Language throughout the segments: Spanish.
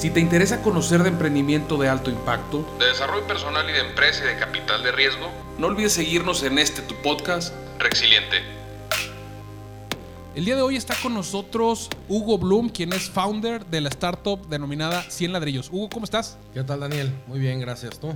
Si te interesa conocer de emprendimiento de alto impacto, de desarrollo personal y de empresa y de capital de riesgo, no olvides seguirnos en este tu podcast, Rexiliente. El día de hoy está con nosotros Hugo Bloom, quien es founder de la startup denominada 100 ladrillos. Hugo, ¿cómo estás? ¿Qué tal, Daniel? Muy bien, gracias. ¿Tú?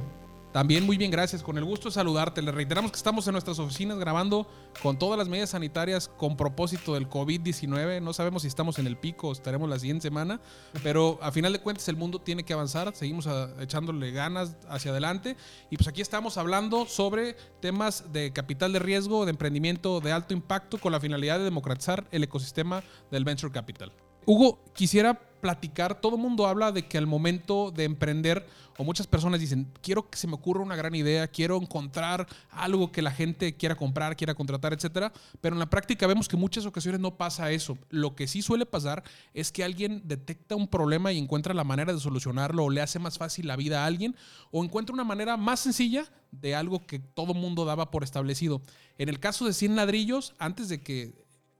También muy bien, gracias. Con el gusto de saludarte. Le reiteramos que estamos en nuestras oficinas grabando con todas las medidas sanitarias con propósito del COVID-19. No sabemos si estamos en el pico o estaremos la siguiente semana, pero a final de cuentas el mundo tiene que avanzar. Seguimos echándole ganas hacia adelante. Y pues aquí estamos hablando sobre temas de capital de riesgo, de emprendimiento de alto impacto con la finalidad de democratizar el ecosistema del venture capital. Hugo, quisiera platicar, todo el mundo habla de que al momento de emprender, o muchas personas dicen, quiero que se me ocurra una gran idea, quiero encontrar algo que la gente quiera comprar, quiera contratar, etcétera, pero en la práctica vemos que muchas ocasiones no pasa eso. Lo que sí suele pasar es que alguien detecta un problema y encuentra la manera de solucionarlo o le hace más fácil la vida a alguien o encuentra una manera más sencilla de algo que todo mundo daba por establecido. En el caso de 100 ladrillos, antes de que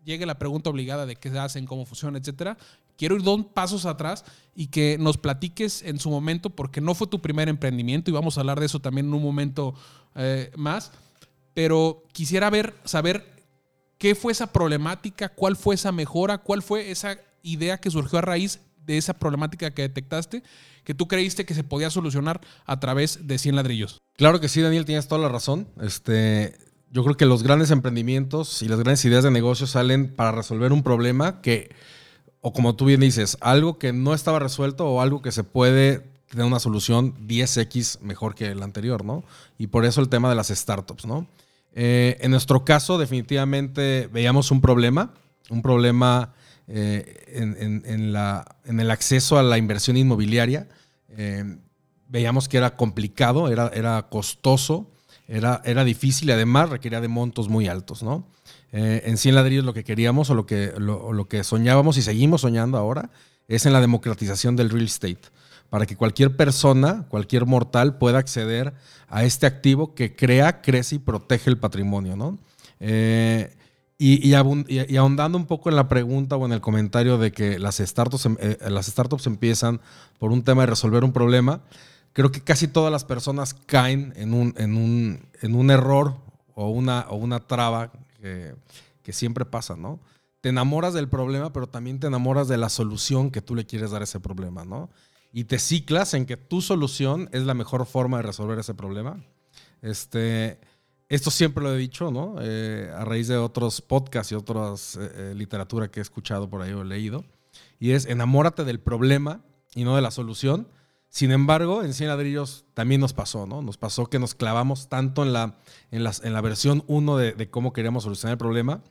llegue la pregunta obligada de qué se hacen, cómo funciona, etcétera, quiero ir dos pasos atrás y que nos platiques en su momento, porque no fue tu primer emprendimiento y vamos a hablar de eso también en un momento eh, más. Pero quisiera ver, saber qué fue esa problemática, cuál fue esa mejora, cuál fue esa idea que surgió a raíz de esa problemática que detectaste, que tú creíste que se podía solucionar a través de 100 ladrillos. Claro que sí, Daniel, tienes toda la razón. Este, yo creo que los grandes emprendimientos y las grandes ideas de negocio salen para resolver un problema que, o como tú bien dices, algo que no estaba resuelto o algo que se puede tener una solución 10x mejor que el anterior, ¿no? Y por eso el tema de las startups, ¿no? Eh, en nuestro caso, definitivamente veíamos un problema, un problema eh, en, el acceso a la inversión inmobiliaria. Eh, veíamos que era complicado, era, costoso era difícil y además requería de montos muy altos, ¿no? Eh, en 100 ladrillos lo que queríamos o lo que, soñábamos y seguimos soñando ahora es en la democratización del real estate, para que cualquier persona, cualquier mortal pueda acceder a este activo que crea, crece y protege el patrimonio, ¿no? Eh, y, ahondando un poco en la pregunta o en el comentario de que las startups, em, eh, las startups empiezan por un tema de resolver un problema, creo que casi todas las personas caen en un, error o una traba que, siempre pasa, ¿no? Te enamoras del problema, pero también te enamoras de la solución que tú le quieres dar a ese problema, ¿no? Y te ciclas en que tu solución es la mejor forma de resolver ese problema. Este, esto siempre lo he dicho, ¿no? Eh, a raíz de otros podcasts y otras eh, eh, literatura que he escuchado por ahí o leído. Y es enamórate del problema y no de la solución sin embargo, en 100 ladrillos también nos pasó, ¿no? Nos pasó que nos clavamos tanto en la, en en la versión 1 de, cómo queríamos solucionar el problema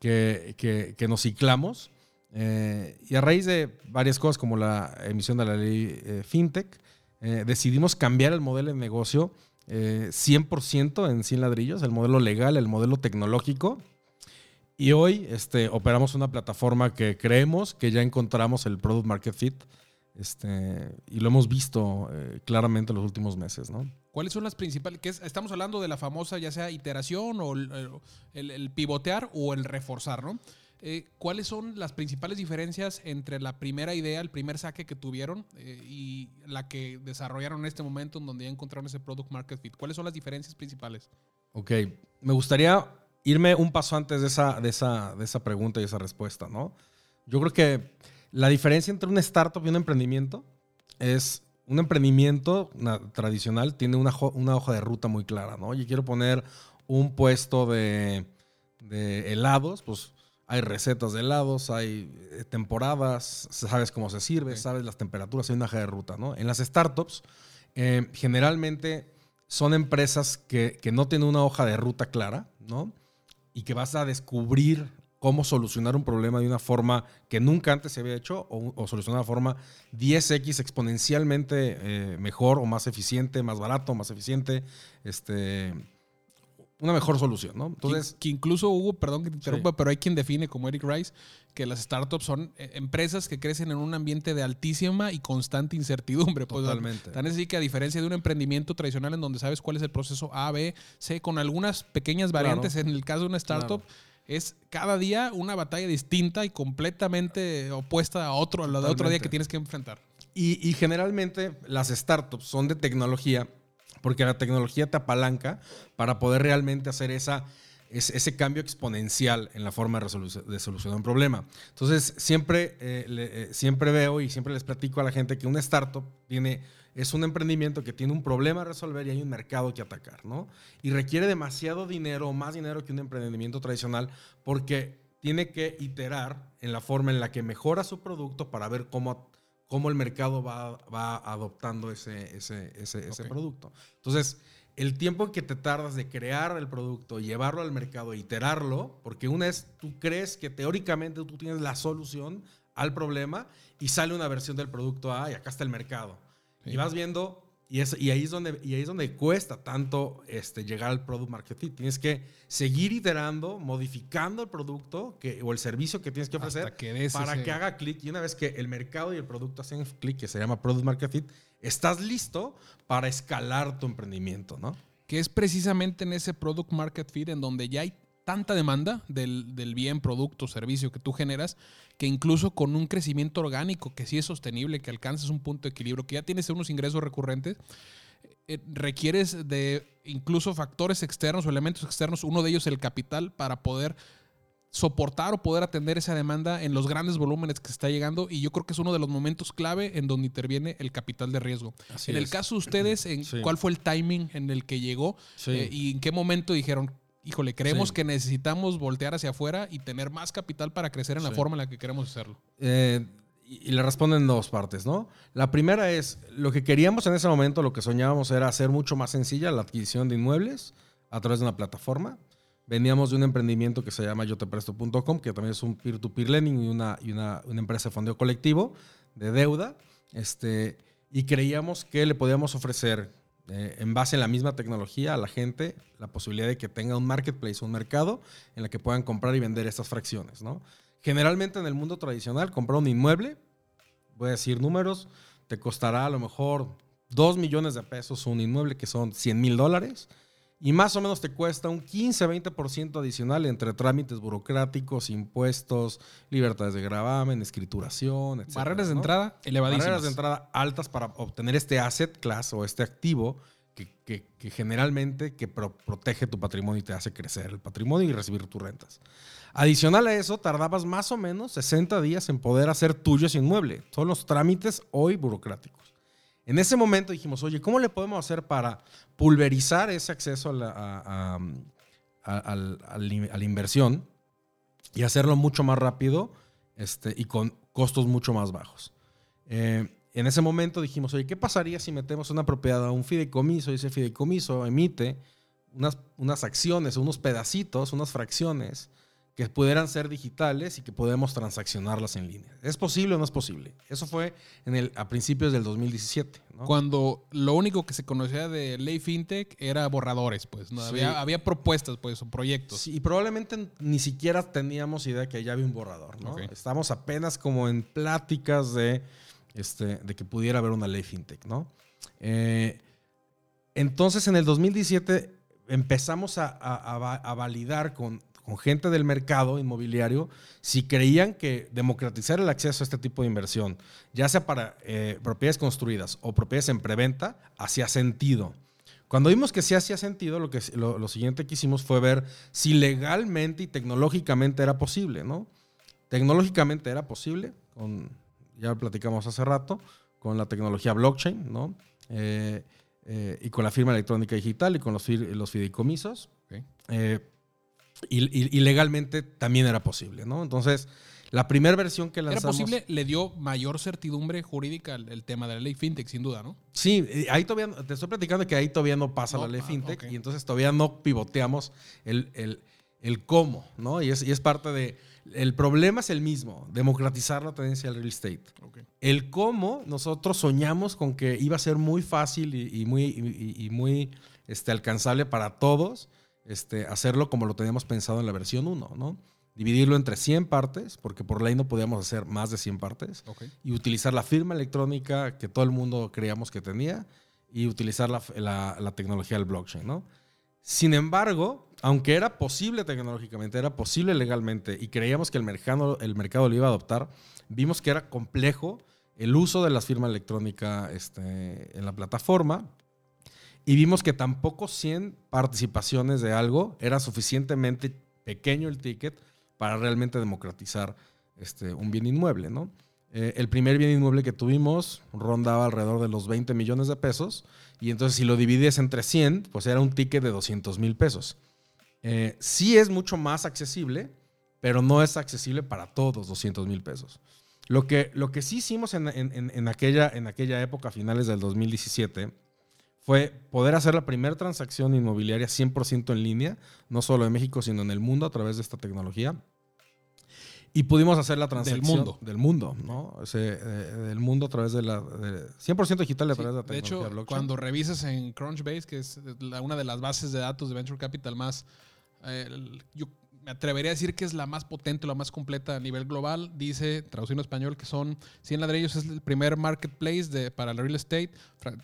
que, que, nos ciclamos. Eh, y a raíz de varias cosas como la emisión de la ley eh, FinTech, eh, decidimos cambiar el modelo de negocio 100% en 100 ladrillos, el modelo legal, el modelo tecnológico. Y hoy este, operamos una plataforma que creemos que ya encontramos el Product Market Fit este, y lo hemos visto eh, claramente en los últimos meses, ¿no? ¿Cuáles son las principales? Que estamos hablando de la famosa, ya sea iteración o el, pivotear o el reforzar, ¿no? Eh, ¿Cuáles son las principales diferencias entre la primera idea, el primer saque que tuvieron eh, y la que desarrollaron en este momento en donde ya encontraron ese product market fit? ¿Cuáles son las diferencias principales? Ok, me gustaría irme un paso antes de esa, de esa, de esa pregunta y esa respuesta, ¿no? Yo creo que la diferencia entre un startup y un emprendimiento es un emprendimiento tradicional tiene una, una, hoja de ruta muy clara, ¿no? Oye, quiero poner un puesto de, helados, pues hay recetas de helados, hay eh, temporadas, sabes cómo se sirve, sabes las temperaturas, hay una hoja de ruta, ¿no? En las startups, eh, generalmente son empresas que, que, no tienen una hoja de ruta clara, ¿no? Y que vas a descubrir cómo solucionar un problema de una forma que nunca antes se había hecho o, solucionar de forma 10x exponencialmente eh, mejor o más eficiente, más barato, más eficiente, este, una mejor solución, ¿no? Entonces, que, incluso Hugo, perdón que te interrumpa, pero hay quien define como Eric Rice que las startups son eh, empresas que crecen en un ambiente de altísima y constante incertidumbre. Pues, Totalmente. Tan así que a diferencia de un emprendimiento tradicional en donde sabes cuál es el proceso A, B, C, con algunas pequeñas variantes, en el caso de una startup es cada día una batalla distinta y completamente opuesta a otro, a lo de otro día que tienes que enfrentar. y, y generalmente las startups son de tecnología porque la tecnología te apalanca para poder realmente hacer esa, ese, ese cambio exponencial en la forma de, resolu- de solucionar un problema. Entonces, siempre, eh, le- eh, siempre veo y siempre les platico a la gente que una startup tiene, es un emprendimiento que tiene un problema a resolver y hay un mercado que atacar, ¿no? Y requiere demasiado dinero, más dinero que un emprendimiento tradicional, porque tiene que iterar en la forma en la que mejora su producto para ver cómo, cómo el mercado va, va adoptando ese, ese, ese, ese producto. Entonces, el tiempo que te tardas de crear el producto, llevarlo al mercado, e iterarlo, porque una es, tú crees que teóricamente tú tienes la solución al problema y sale una versión del producto A y acá está el mercado. Sí. Y vas viendo, y, es, y, ahí es donde, y ahí es donde cuesta tanto este, llegar al product market fit. Tienes que seguir iterando, modificando el producto que, o el servicio que tienes que ofrecer que para ese- que haga clic. Y una vez que el mercado y el producto hacen clic, que se llama product market fit, estás listo para escalar tu emprendimiento, ¿no? que es precisamente en ese product market fit en donde ya hay tanta demanda del, del bien, producto, servicio que tú generas, que incluso con un crecimiento orgánico que sí es sostenible, que alcances un punto de equilibrio, que ya tienes unos ingresos recurrentes, eh, requieres de incluso factores externos o elementos externos, uno de ellos el capital, para poder soportar o poder atender esa demanda en los grandes volúmenes que se está llegando y yo creo que es uno de los momentos clave en donde interviene el capital de riesgo. Así en el caso de ustedes, en Sí. ¿cuál fue el timing en el que llegó Sí. Eh, y en qué momento dijeron, híjole, creemos Sí. que necesitamos voltear hacia afuera y tener más capital para crecer en la Sí. forma en la que queremos hacerlo? Eh, y y le responden en dos partes, ¿no? La primera es, lo que queríamos en ese momento, lo que soñábamos era hacer mucho más sencilla la adquisición de inmuebles a través de una plataforma. Veníamos de un emprendimiento que se llama yotepresto.com, que también es un peer-to-peer lending y una, y una, una empresa de fondeo colectivo de deuda. Este, y creíamos que le podíamos ofrecer, eh, en base en la misma tecnología, a la gente la posibilidad de que tenga un marketplace, un mercado en el que puedan comprar y vender estas fracciones, ¿no? Generalmente en el mundo tradicional, comprar un inmueble, voy a decir números, te costará a lo mejor 2 millones de pesos un inmueble, que son 100 mil dólares, y más o menos te cuesta un 15-20% adicional entre trámites burocráticos, impuestos, libertades de gravamen, escrituración, etc. Barreras de entrada elevadísimas. Barreras de entrada altas para obtener este asset class o este activo que, que- que generalmente que pro- protege tu patrimonio y te hace crecer el patrimonio y recibir tus rentas. Adicional a eso, tardabas más o menos 60 días en poder hacer tuyo ese inmueble. Son los trámites hoy burocráticos. En ese momento dijimos, oye, ¿cómo le podemos hacer para pulverizar ese acceso a la, inversión y hacerlo mucho más rápido este, y con costos mucho más bajos? Eh, en ese momento dijimos, oye, ¿qué pasaría si metemos una propiedad a un fideicomiso y ese fideicomiso emite unas acciones, unos pedacitos, unas fracciones que pudieran ser digitales y que podemos transaccionarlas en línea? ¿Es posible o no es posible? Eso fue en el, a principios del 2017. ¿no? Cuando lo único que se conocía de ley fintech era borradores, pues. ¿no? Sí. Había, había propuestas, pues, o proyectos. Sí, y probablemente ni siquiera teníamos idea que ya había un borrador, ¿no? Ok. Estamos apenas como en pláticas de, este, de que pudiera haber una ley fintech, ¿no? Eh, entonces, en el 2017 empezamos a, a validar con, con gente del mercado inmobiliario si creían que democratizar el acceso a este tipo de inversión, ya sea para eh, propiedades construidas o propiedades en preventa, hacía sentido. Cuando vimos que sí hacía sentido, lo, que, lo, lo siguiente que hicimos fue ver si legalmente y tecnológicamente era posible, ¿no? Tecnológicamente era posible, con, ya lo platicamos hace rato, con la tecnología blockchain, ¿no? Eh, eh, y con la firma electrónica digital y con los, los fideicomisos. Eh, y, y- y legalmente también era posible, ¿no? Entonces, la primera versión que Era lanzamos... posible, le dio mayor certidumbre jurídica el, el tema de la ley fintech, sin duda, ¿no? Sí, eh, ahí todavía, te estoy platicando que ahí todavía no pasa No, la ley ah, fintech y entonces todavía no pivoteamos el, el- el cómo, ¿no? Y es, y es parte de... El problema es el mismo, democratizar la tendencia al real estate. El cómo, nosotros soñamos con que iba a ser muy fácil y, muy, muy este, alcanzable para todos este, hacerlo como lo teníamos pensado en la versión 1, ¿no? Dividirlo entre 100 partes, porque por ley no podíamos hacer más de 100 partes y utilizar la firma electrónica que todo el mundo creíamos que tenía y utilizar la, la- la tecnología del blockchain, ¿no? Sin embargo, aunque era posible tecnológicamente, era posible legalmente y creíamos que el mercado, el mercado lo iba a adoptar, vimos que era complejo el uso de la firma electrónica este, en la plataforma y vimos que tampoco 100 participaciones de algo era suficientemente pequeño el ticket para realmente democratizar este, un bien inmueble, ¿no? Eh, el primer bien inmueble que tuvimos rondaba alrededor de los 20 millones de pesos y entonces si lo divides entre 100, pues era un ticket de 200 mil pesos. Eh, sí es mucho más accesible, pero no es accesible para todos 200 mil pesos. Lo que, lo que sí hicimos en, en, aquella, en aquella época, finales del 2017, fue poder hacer la primera transacción inmobiliaria 100% en línea, no solo en México, sino en el mundo a través de esta tecnología. Y pudimos hacer la transacción del mundo. Del mundo, ¿no? O eh, del mundo a través de la... 100% digital a través de la tecnología De hecho, cuando revisas en Crunchbase, que es una de las bases de datos de Venture Capital más... Eh, yo me atrevería a decir que es la más potente, la más completa a nivel global. Dice, traducido en español, que son 100 ladrillos, es el primer marketplace de, para el real estate,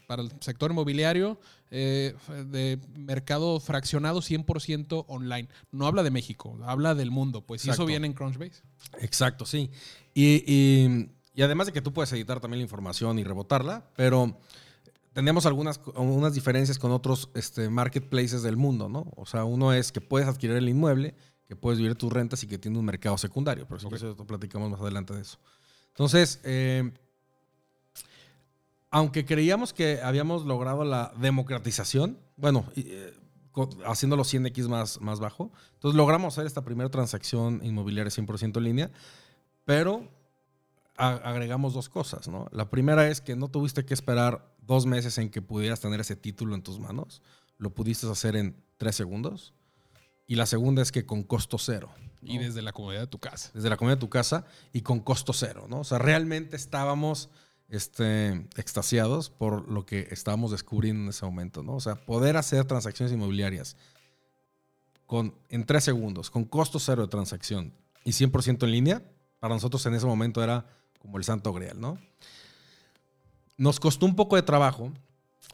para el sector inmobiliario, eh, de mercado fraccionado 100% online. No habla de México, habla del mundo, pues eso viene en Crunchbase. Exacto, sí. Y, además de que tú puedes editar también la información y rebotarla, pero tenemos algunas, algunas diferencias con otros este, marketplaces del mundo, ¿no? O sea, uno es que puedes adquirir el inmueble que puedes vivir tus rentas y que tiene un mercado secundario. Pero si eso platicamos más adelante de eso. Entonces, eh, aunque creíamos que habíamos logrado la democratización, bueno, eh, haciendo los 100x más, más bajo, entonces logramos hacer esta primera transacción inmobiliaria 100% en línea, pero agregamos dos cosas, ¿no? La primera es que no tuviste que esperar dos meses en que pudieras tener ese título en tus manos, lo pudiste hacer en tres segundos. Y la segunda es que con costo cero. Y desde la comodidad de tu casa. Desde la comodidad de tu casa y con costo cero, ¿no? O sea, realmente estábamos este, extasiados por lo que estábamos descubriendo en ese momento, ¿no? O sea, poder hacer transacciones inmobiliarias con, en tres segundos, con costo cero de transacción y 100% en línea, para nosotros en ese momento era como el santo grial, ¿no? Nos costó un poco de trabajo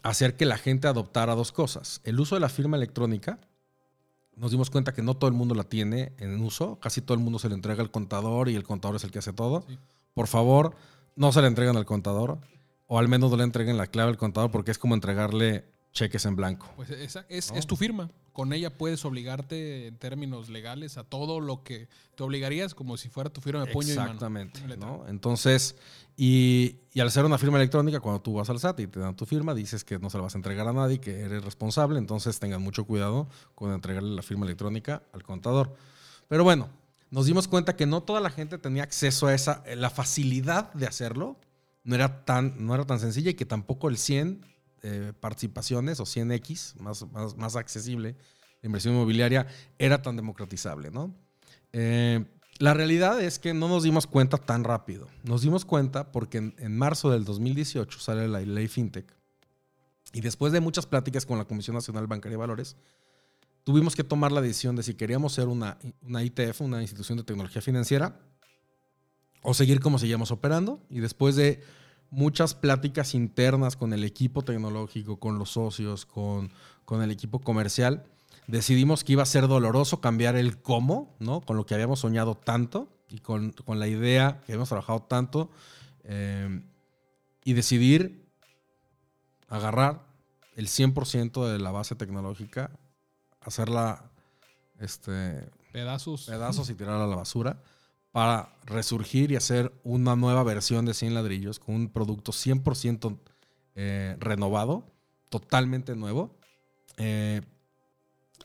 hacer que la gente adoptara dos cosas. El uso de la firma electrónica, nos dimos cuenta que no todo el mundo la tiene en uso. Casi todo el mundo se le entrega al contador y el contador es el que hace todo. Por favor, no se le entreguen al contador. O al menos no le entreguen la clave al contador porque es como entregarle cheques en blanco. Pues esa es, es, tu firma. Con ella puedes obligarte en términos legales a todo lo que te obligarías como si fuera tu firma de puño Exactamente, y mano. ¿no? Entonces, y, al ser una firma electrónica, cuando tú vas al SAT y te dan tu firma, dices que no se la vas a entregar a nadie, que eres responsable, entonces tengan mucho cuidado con entregarle la firma electrónica al contador. Pero bueno, nos dimos cuenta que no toda la gente tenía acceso a esa, la facilidad de hacerlo no era tan, no era tan sencilla y que tampoco el 100 eh, participaciones o 100X, más, más, accesible, la inversión inmobiliaria, era tan democratizable, ¿no? Eh, la realidad es que no nos dimos cuenta tan rápido. Nos dimos cuenta porque en, marzo del 2018 sale la ley FinTech. Y después de muchas pláticas con la Comisión Nacional Bancaria de Valores, tuvimos que tomar la decisión de si queríamos ser una, una ITF, una institución de tecnología financiera, o seguir como seguíamos operando. Y después de muchas pláticas internas con el equipo tecnológico, con los socios, con, con el equipo comercial, decidimos que iba a ser doloroso cambiar el cómo, ¿no? Con lo que habíamos soñado tanto y con, la idea que habíamos trabajado tanto eh, y decidir agarrar el 100% de la base tecnológica, hacerla este, pedazos. pedazos y tirarla a la basura para resurgir y hacer una nueva versión de 100 ladrillos con un producto 100% eh, renovado, totalmente nuevo, eh,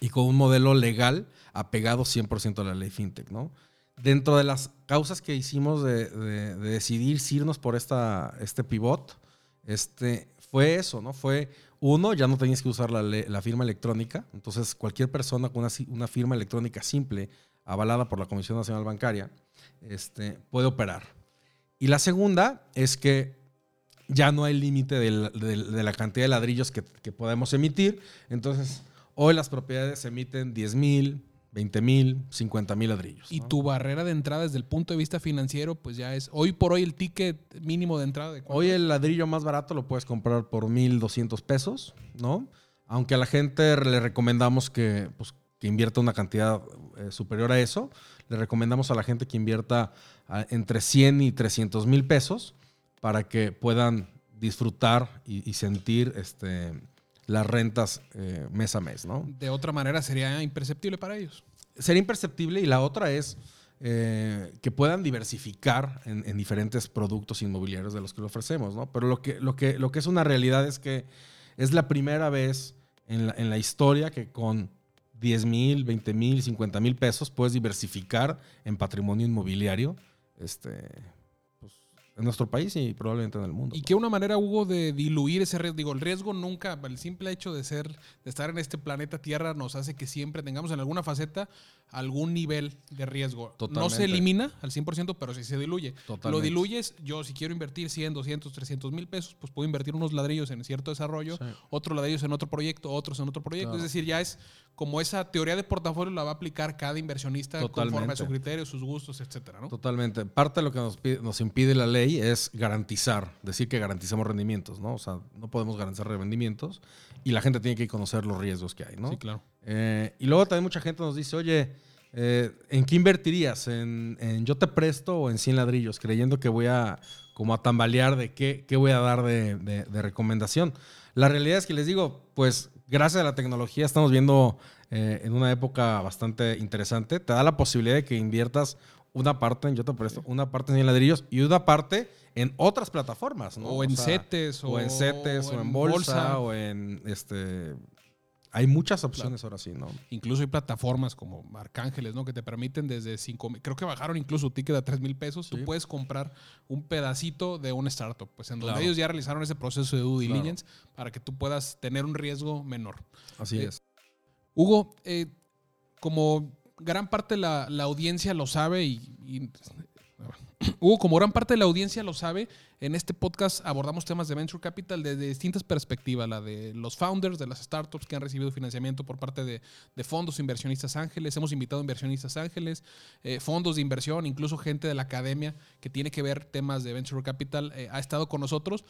y con un modelo legal apegado 100% a la ley FinTech, ¿no? Dentro de las causas que hicimos de, decidir irnos por esta, este pivot, este, fue eso, ¿no? Fue, uno, ya no tenías que usar la, firma electrónica, entonces cualquier persona con una firma electrónica simple, avalada por la Comisión Nacional Bancaria, este, puede operar. Y la segunda es que ya no hay límite de, la cantidad de ladrillos que, podemos emitir. Entonces, hoy las propiedades emiten 10 mil, 20 mil, 50 mil ladrillos. Y tu barrera de entrada desde el punto de vista financiero, pues ya es hoy por hoy el ticket mínimo de entrada. De hoy el ladrillo más barato lo puedes comprar por 1.200 pesos, ¿no? Aunque a la gente le recomendamos que, pues, que invierta una cantidad eh, superior a eso. Le recomendamos a la gente que invierta ah, entre 100 y 300 mil pesos para que puedan disfrutar y, sentir este, las rentas eh, mes a mes, ¿no? De otra manera sería imperceptible para ellos. Sería imperceptible y la otra es eh, que puedan diversificar en, diferentes productos inmobiliarios de los que le ofrecemos, ¿no? Pero lo que, lo, que, lo que es una realidad es que es la primera vez en la, en la historia que con 10 mil, 20 mil, 50 mil pesos puedes diversificar en patrimonio inmobiliario este, en nuestro país y probablemente en el mundo. Y qué una manera, Hugo, de diluir ese riesgo. Digo, el riesgo nunca, el simple hecho de ser, de estar en este planeta Tierra nos hace que siempre tengamos en alguna faceta algún nivel de riesgo. No se elimina al 100%, pero sí se diluye. Lo diluyes, yo si quiero invertir 100, 200, 300 mil pesos, pues puedo invertir unos ladrillos en cierto desarrollo, otros ladrillos en otro proyecto, otros en otro proyecto. Es decir, ya es como esa teoría de portafolio la va a aplicar cada inversionista conforme a su criterio, sus gustos, etcétera, ¿no? Totalmente. Parte de lo que nos, nos impide la ley es garantizar, decir que garantizamos rendimientos, ¿no? O sea, no podemos garantizar rendimientos y la gente tiene que conocer los riesgos que hay, ¿no? Sí, claro. Eh, y luego también mucha gente nos dice, oye, eh, ¿en qué invertirías? ¿En, yo te presto o en 100 ladrillos? Creyendo que voy a como a tambalear de qué, qué voy a dar de, de, recomendación. La realidad es que les digo, pues gracias a la tecnología estamos viendo eh, en una época bastante interesante. Te da la posibilidad de que inviertas una parte en Yo te presto, una parte en 100 ladrillos y una parte en otras plataformas, ¿no? O en CETES, o, en CETES, o, en bolsa, o en este hay muchas opciones ahora sí, ¿no? Incluso hay plataformas como Arcángeles, ¿no? Que te permiten desde 5 creo que bajaron incluso ticket a 3 mil pesos. Tú puedes comprar un pedacito de un startup, pues en donde ellos ya realizaron ese proceso de due diligence para que tú puedas tener un riesgo menor. Así eh, es. Hugo, eh, como gran parte de la, audiencia lo sabe y Hugo, como gran parte de la audiencia lo sabe, en este podcast abordamos temas de Venture Capital desde distintas perspectivas, la de los founders de las startups que han recibido financiamiento por parte de, fondos inversionistas ángeles, hemos invitado inversionistas ángeles, eh, fondos de inversión, incluso gente de la academia que tiene que ver temas de Venture Capital, eh, ha estado con nosotros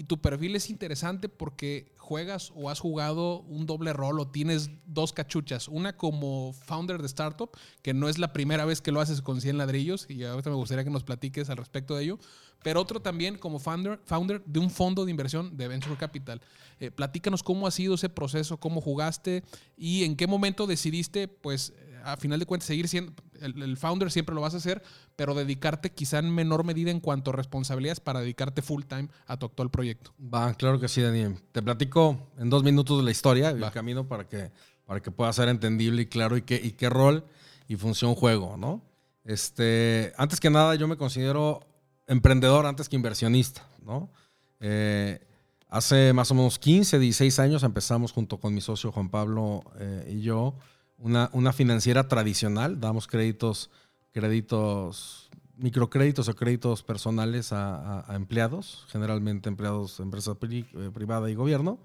y tu perfil es interesante porque juegas o has jugado un doble rol o tienes dos cachuchas. Una como founder de startup, que no es la primera vez que lo haces con 100 ladrillos, y ahorita me gustaría que nos platiques al respecto de ello. Pero otro también como founder, founder de un fondo de inversión de Venture Capital. Eh, platícanos cómo ha sido ese proceso, cómo jugaste y en qué momento decidiste, pues, a final de cuentas, seguir siendo el, founder, siempre lo vas a hacer, pero dedicarte quizá en menor medida en cuanto a responsabilidades para dedicarte full time a tu actual proyecto. Va, claro que sí, Daniel. Te platico en dos minutos de la historia, el camino para que, para que pueda ser entendible y claro y qué, y qué rol y función juego, ¿no? Este, antes que nada, yo me considero emprendedor antes que inversionista, ¿no? Eh, hace más o menos 15, 16 años empezamos junto con mi socio Juan Pablo eh, y yo una, financiera tradicional, damos créditos, créditos, microcréditos o créditos personales a, empleados, generalmente empleados de empresa eh, privada y gobierno.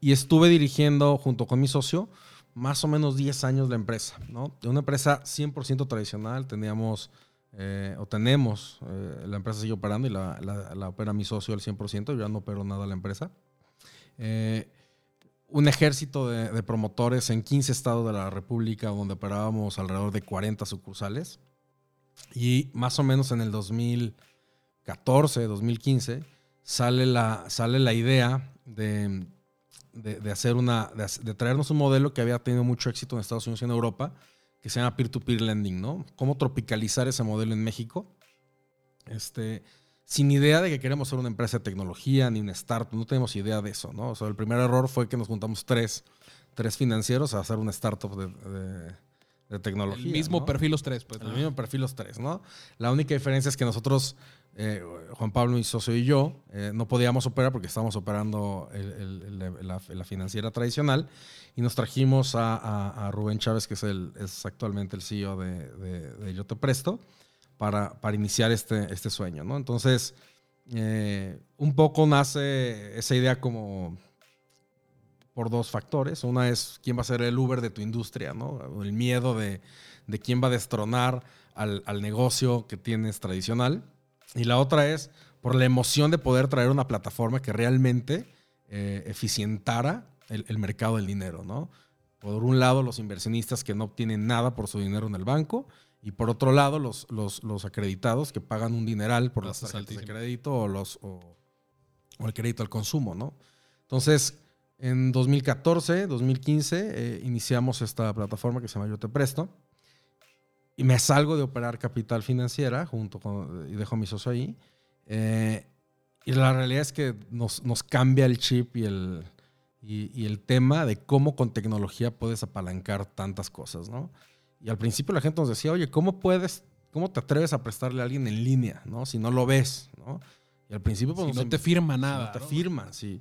Y estuve dirigiendo junto con mi socio más o menos 10 años la empresa, ¿no? De una empresa 100% tradicional, teníamos eh, o tenemos, eh, la empresa sigue operando y la, la, opera mi socio al 100%, yo ya no opero nada la empresa un ejército de, promotores en 15 estados de la República, donde operábamos alrededor de 40 sucursales. Y más o menos en el 2014, 2015, sale la, sale la idea de, hacer una, de, traernos un modelo que había tenido mucho éxito en Estados Unidos y en Europa, que se llama peer-to-peer lending, ¿no? Cómo tropicalizar ese modelo en México. Este, sin idea de que queremos ser una empresa de tecnología ni una startup, no tenemos idea de eso, ¿no? O sea, el primer error fue que nos juntamos tres, tres financieros a hacer una startup de, tecnología. El mismo perfil los tres, pues. El mismo perfil los tres, ¿no? La única diferencia es que nosotros, eh, Juan Pablo, mi socio y yo, eh, no podíamos operar porque estábamos operando la, financiera tradicional y nos trajimos a, Rubén Chávez, que es, el, es actualmente el CEO de Yo Te Presto para, iniciar este, este sueño, ¿no? Entonces, eh, un poco nace esa idea como por dos factores. Una es quién va a ser el Uber de tu industria, ¿no? El miedo de, quién va a destronar al, negocio que tienes tradicional. Y la otra es por la emoción de poder traer una plataforma que realmente eh, eficientara el, el, mercado del dinero, ¿no? Por un lado, los inversionistas que no obtienen nada por su dinero en el banco Y por otro lado, los, los, los acreditados que pagan un dineral por las Tasas tarjetas de altísimas. crédito o, los, o, o el crédito al consumo, ¿no? Entonces, en 2014, 2015, eh, iniciamos esta plataforma que se llama Yo Te Presto. Y me salgo de operar capital financiera junto con, y dejo a mi socio ahí. Eh, y la realidad es que nos, nos cambia el chip y el, y, y el tema de cómo con tecnología puedes apalancar tantas cosas, ¿no? Y al principio la gente nos decía, oye, ¿cómo puedes, cómo te atreves a prestarle a alguien en línea, ¿no? Si no lo ves, ¿no? Y al principio pues, Si no te firma nada. no te ¿no? firman, sí.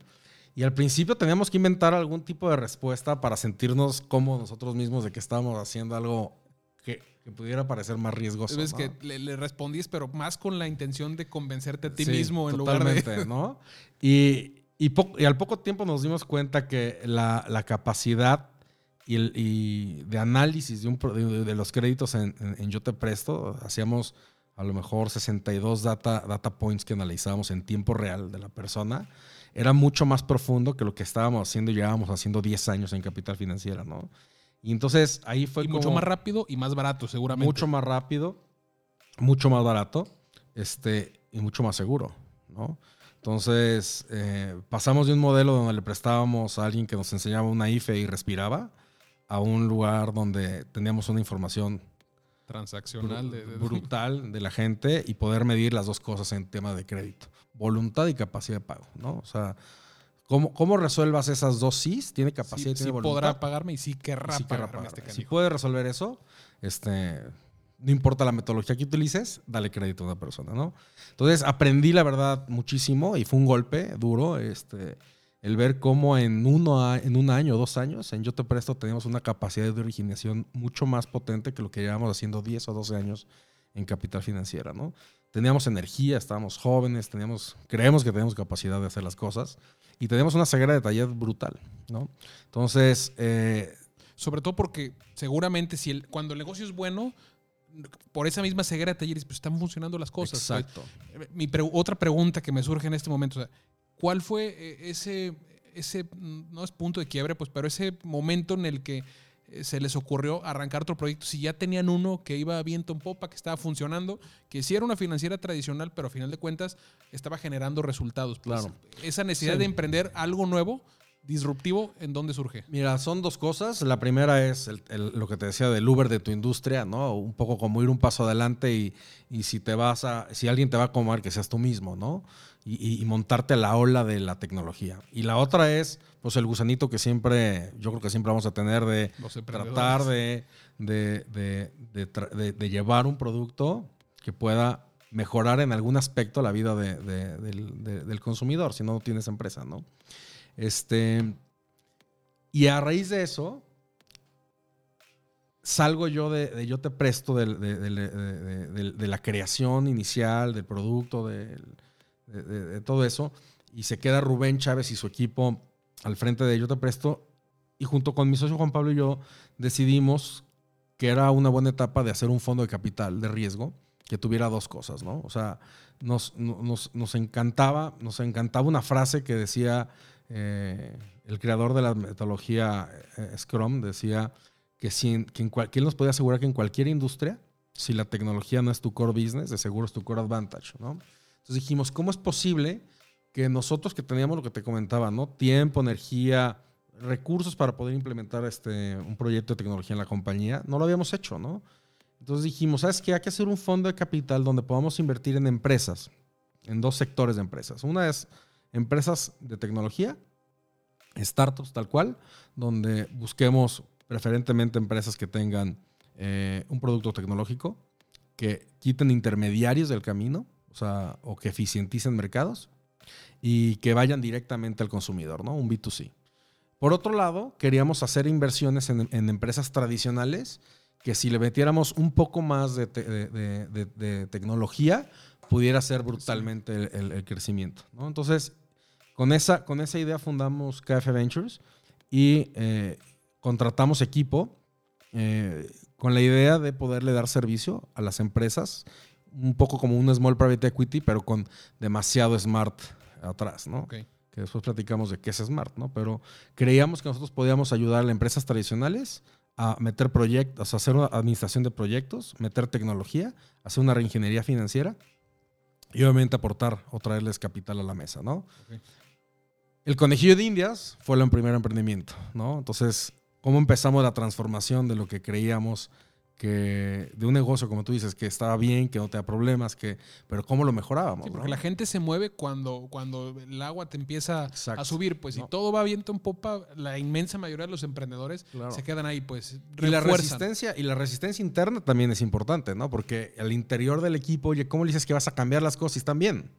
Y al principio teníamos que inventar algún tipo de respuesta para sentirnos como nosotros mismos de que estábamos haciendo algo que, que pudiera parecer más riesgoso. Es ¿no? que le, le respondís, pero más con la intención de convencerte a ti Sí, mismo en lugar de. totalmente, ¿no? Y, y, y al poco tiempo nos dimos cuenta que la, la capacidad y, el, y de análisis de, un, de, de los créditos en, en- en Yo Te Presto, hacíamos a lo mejor 62 data, data points que analizábamos en tiempo real de la persona, era mucho más profundo que lo que estábamos haciendo y llevábamos haciendo 10 años en Capital Financiera, ¿no? Y entonces ahí fue y como mucho más rápido y más barato, seguramente. mucho más rápido, mucho más barato este, y mucho más seguro, ¿no? Entonces, eh, pasamos de un modelo donde le prestábamos a alguien que nos enseñaba una IFE y respiraba a un lugar donde teníamos una información transaccional. de- de- brutal de la gente y poder medir las dos cosas en tema de crédito. Voluntad y capacidad de pago, ¿no? O sea, ¿cómo, cómo resuelvas esas dos sís? Tiene capacidad Sí, y tiene sí voluntad. podrá pagarme y sí querrá Sí querrá pagarme este. Si puede resolver eso, este, no importa la metodología que utilices, dale crédito a una persona, ¿no? Entonces aprendí la verdad muchísimo y fue un golpe duro, este, el ver cómo en, uno en un año o dos años en Yo Te Presto tenemos una capacidad de originación mucho más potente que lo que llevamos haciendo 10 o 12 años en Capital Financiera, ¿no? Teníamos energía, estábamos jóvenes, teníamos, creemos que tenemos capacidad de hacer las cosas y tenemos una ceguera de taller brutal, ¿no? Entonces, eh, Sobre todo porque seguramente si el, cuando el negocio es bueno, por esa misma ceguera de talleres, pues están funcionando las cosas. Exacto. Mi pre- otra pregunta que me surge en este momento, o sea, ¿cuál fue eh, ese, ese, mm, no es punto de quiebre, pues, pero ese momento en el que eh, se les ocurrió arrancar otro proyecto? Si ya tenían uno que iba viento en popa, que estaba funcionando, que sí era una financiera tradicional, pero a final de cuentas estaba generando resultados. pues. Claro. Esa necesidad Sí. de emprender algo nuevo, disruptivo, ¿en dónde surge? Mira, son dos cosas. La primera es el- el- lo que te decía del Uber de tu industria, ¿no? Un poco como ir un paso adelante y, y si te vas a, si alguien te va a comer, que seas tú mismo, ¿no? Y, y- montarte a la ola de la tecnología. Y la otra es, pues, el gusanito que siempre, yo creo que siempre vamos a tener de tratar de, llevar un producto que pueda mejorar en algún aspecto la vida de- de- del, de- del consumidor, si no no tienes empresa, ¿no? Este, y a raíz de eso, salgo yo de, yo te presto de, de- la creación inicial, del producto, de, todo eso, y se queda Rubén Chávez y su equipo al frente de yo te presto, y junto con mi socio Juan Pablo y yo decidimos que era una buena etapa de hacer un fondo de capital de riesgo que tuviera dos cosas, ¿no? O sea, nos, no- nos, nos encantaba, nos encantaba una frase que decía eh, el creador de la metodología eh, Scrum, decía que, si que, en cual- que él nos podía asegurar que en cualquier industria, si la tecnología no es tu core business, de seguro es tu core advantage, ¿no? Entonces dijimos, ¿cómo es posible que nosotros que teníamos lo que te comentaba, ¿no? Tiempo, energía, recursos para poder implementar este, un proyecto de tecnología en la compañía, no lo habíamos hecho, ¿no? Entonces dijimos, ¿sabes qué? Hay que hacer un fondo de capital donde podamos invertir en empresas, en dos sectores de empresas. Una es empresas de tecnología, startups tal cual, donde busquemos preferentemente empresas que tengan eh, un producto tecnológico, que quiten intermediarios del camino, o sea, o que eficienticen mercados y que vayan directamente al consumidor, ¿no? Un B2C. Por otro lado, queríamos hacer inversiones en, en empresas tradicionales que si le metiéramos un poco más de, te- de- de- de- de tecnología, pudiera ser brutalmente el, el- el crecimiento. ¿no? Entonces, con esa, con esa idea fundamos KF Ventures y eh, contratamos equipo eh, con la idea de poderle dar servicio a las empresas, un poco como un small private equity, pero con demasiado smart atrás, ¿no? Que después platicamos de qué es Smart, ¿no? Pero creíamos que nosotros podíamos ayudar a empresas tradicionales a meter proyectos, hacer una administración de proyectos, meter tecnología, hacer una reingeniería financiera y obviamente aportar o traerles capital a la mesa, ¿no? El conejillo de Indias fue el primer emprendimiento, ¿no? Entonces, ¿cómo empezamos la transformación de lo que creíamos que de un negocio, como tú dices, que estaba bien, que no te da problemas, que, pero cómo lo mejorábamos. Sí, porque la gente se mueve cuando, cuando el agua te empieza a subir. Pues si todo va viento en popa, la inmensa mayoría de los emprendedores se quedan ahí, pues y la resistencia Y la resistencia interna también es importante, ¿no? Porque al interior del equipo, oye, ¿cómo le dices que vas a cambiar las cosas si están bien?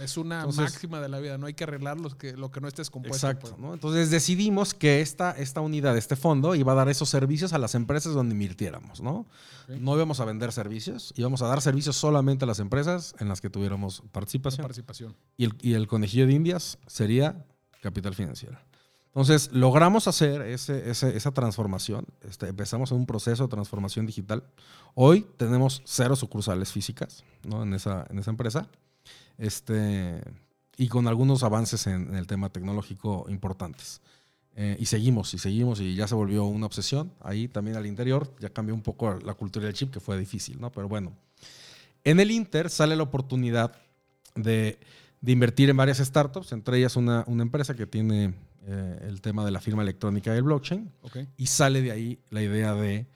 Es una máxima de la vida, no hay que arreglar que, lo que no esté descompuesto. Exacto. Pues. Entonces decidimos que esta, esta unidad, este fondo, iba a dar esos servicios a las empresas donde invirtiéramos. No, no íbamos a vender servicios, íbamos a dar servicios solamente a las empresas en las que tuviéramos participación. participación. Y, el, y el conejillo de Indias sería capital financiero. Entonces, logramos hacer ese, esa transformación. Este, empezamos en un proceso de transformación digital. Hoy tenemos cero sucursales físicas ¿no? en, esa, en esa empresa. Este, y con algunos avances en, el tema tecnológico importantes. Eh, y seguimos, y seguimos, y ya se volvió una obsesión. Ahí también al interior ya cambió un poco la cultura del chip, que fue difícil, ¿no? Pero bueno. En el Inter sale la oportunidad de, de invertir en varias startups, entre ellas una, una empresa que tiene eh, el tema de la firma electrónica del blockchain. Y sale de ahí la idea de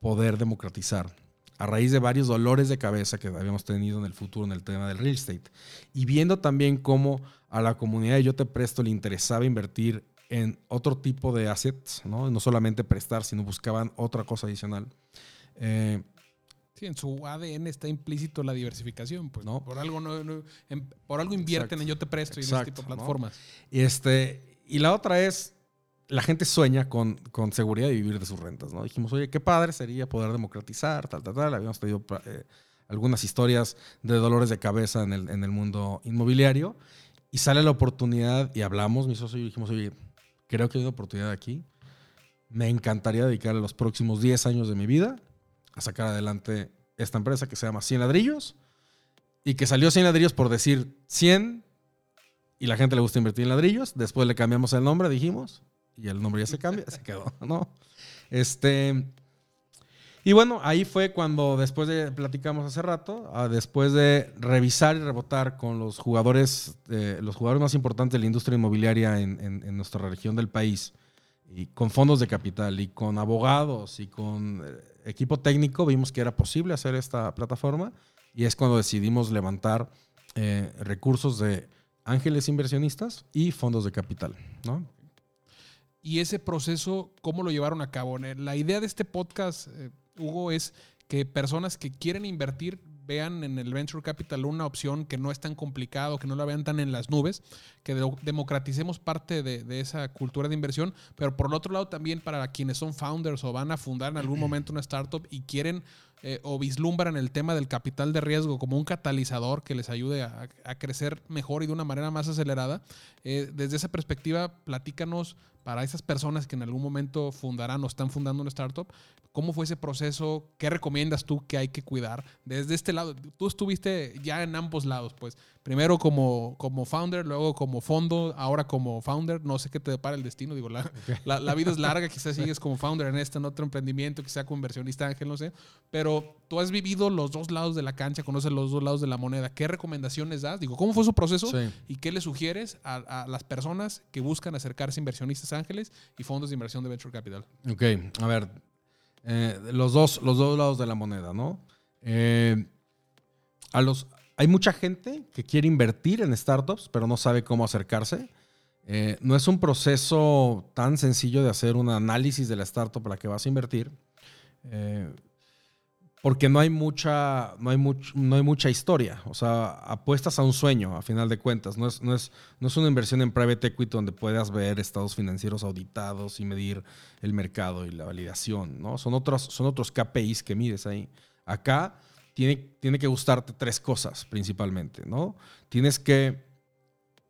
poder democratizar a raíz de varios dolores de cabeza que habíamos tenido en el futuro en el tema del real estate. Y viendo también cómo a la comunidad de Yo Te Presto le interesaba invertir en otro tipo de assets, ¿no? No solamente prestar, sino buscaban otra cosa adicional. Eh, sí, en su ADN está implícito la diversificación, pues, ¿no? Por algo, no, por algo invierten en Yo Te Presto y en este tipo de plataformas. Y, este, y la otra es la gente sueña con, con, seguridad de vivir de sus rentas, ¿no? Dijimos, oye, qué padre sería poder democratizar, tal, tal, tal. Habíamos tenido eh, algunas historias de dolores de cabeza en el, en el, mundo inmobiliario y sale la oportunidad y hablamos, mi socio y dijimos, oye, creo que hay una oportunidad aquí. Me encantaría dedicar los próximos 10 años de mi vida a sacar adelante esta empresa que se llama 100 ladrillos y que salió 100 ladrillos por decir 100 y la gente le gusta invertir en ladrillos. Después le cambiamos el nombre, dijimos, y el nombre ya se cambia, se quedó, ¿no? Este. Y bueno, ahí fue cuando después de, platicamos hace rato, ah, después de revisar y rebotar con los jugadores, eh, los jugadores más importantes de la industria inmobiliaria en, en, nuestra región del país, y con fondos de capital, y con abogados, y con eh, equipo técnico, vimos que era posible hacer esta plataforma, y es cuando decidimos levantar eh, recursos de ángeles inversionistas y fondos de capital, ¿no? Y ese proceso, ¿cómo lo llevaron a cabo? La idea de este podcast, eh, Hugo, es que personas que quieren invertir vean en el Venture Capital una opción que no es tan complicado, que no la vean tan en las nubes, que democraticemos parte de, esa cultura de inversión, pero por el otro lado también para quienes son founders o van a fundar en algún momento una startup y quieren eh, o vislumbran el tema del capital de riesgo como un catalizador que les ayude a, crecer mejor y de una manera más acelerada, eh, desde esa perspectiva, platícanos para esas personas que en algún momento fundarán o están fundando una startup, ¿cómo fue ese proceso? ¿Qué recomiendas tú que hay que cuidar? Desde este lado, tú estuviste ya en ambos lados, pues primero como, como founder, luego como fondo, ahora como founder, no sé qué te depara el destino, digo, la, la, vida es larga, quizás sigues como founder en este, en otro emprendimiento, quizás como inversionista ángel, no sé, pero tú has vivido los dos lados de la cancha, conoces los dos lados de la moneda, ¿qué recomendaciones das? Digo, ¿cómo fue su proceso y qué le sugieres a, a las personas que buscan acercarse a inversionistas Ángeles y fondos de inversión de Venture Capital. Ok, a ver, eh, los, dos, los dos lados de la moneda, ¿no? Eh, a los, hay mucha gente que quiere invertir en startups, pero no sabe cómo acercarse. Eh, no es un proceso tan sencillo de hacer un análisis de la startup para la que vas a invertir porque no hay mucha, no hay no hay mucha historia. O sea, apuestas a un sueño, a final de cuentas. No es, no es, no es una inversión en private equity donde puedas ver estados financieros auditados y medir el mercado y la validación. ¿no? Son, otros, son otros KPIs que mides ahí. Acá tiene, tiene que gustarte tres cosas principalmente. ¿no? Tienes que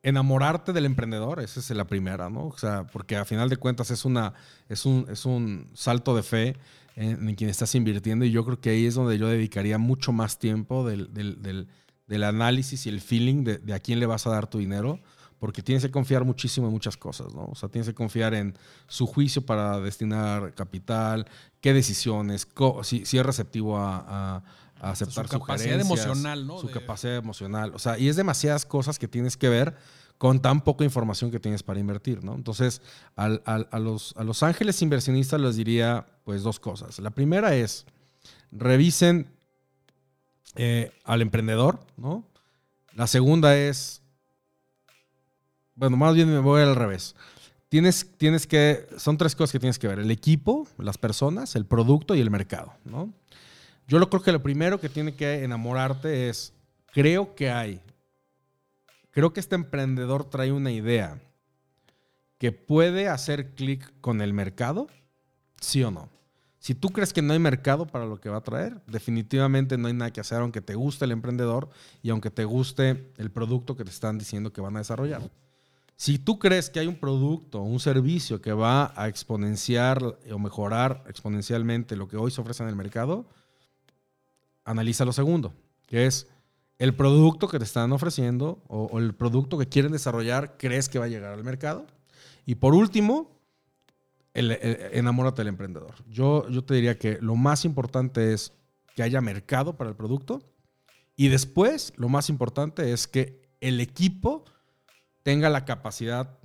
enamorarte del emprendedor, esa es la primera, ¿no? O sea, porque a final de cuentas es, una, es, un, es un salto de fe en, quien estás invirtiendo y yo creo que ahí es donde yo dedicaría mucho más tiempo del, del, del, análisis y el feeling de, de, a quién le vas a dar tu dinero, porque tienes que confiar muchísimo en muchas cosas, ¿no? O sea, tienes que confiar en su juicio para destinar capital, qué decisiones, si, es receptivo a, aceptar su capacidad emocional, ¿no? Su capacidad emocional. O sea, y es demasiadas cosas que tienes que ver con tan poca información que tienes para invertir, ¿no? Entonces, a, los, ángeles inversionistas les diría, pues, dos cosas. La primera es, revisen eh, al emprendedor, ¿no? La segunda es, bueno, más bien me voy al revés. Tienes, tienes que, son tres cosas que tienes que ver, el equipo, las personas, el producto y el mercado, ¿no? Yo lo creo que lo primero que tiene que enamorarte es, creo que hay, creo que este emprendedor trae una idea que puede hacer clic con el mercado, sí o no. Si tú crees que no hay mercado para lo que va a traer, definitivamente no hay nada que hacer aunque te guste el emprendedor y aunque te guste el producto que te están diciendo que van a desarrollar. Si tú crees que hay un producto o un servicio que va a exponenciar o mejorar exponencialmente lo que hoy se ofrece en el mercado, analiza lo segundo, que es el producto que te están ofreciendo o, el producto que quieren desarrollar, crees que va a llegar al mercado. Y por último, enamórate del emprendedor. Yo, yo te diría que lo más importante es que haya mercado para el producto y después lo más importante es que el equipo tenga la capacidad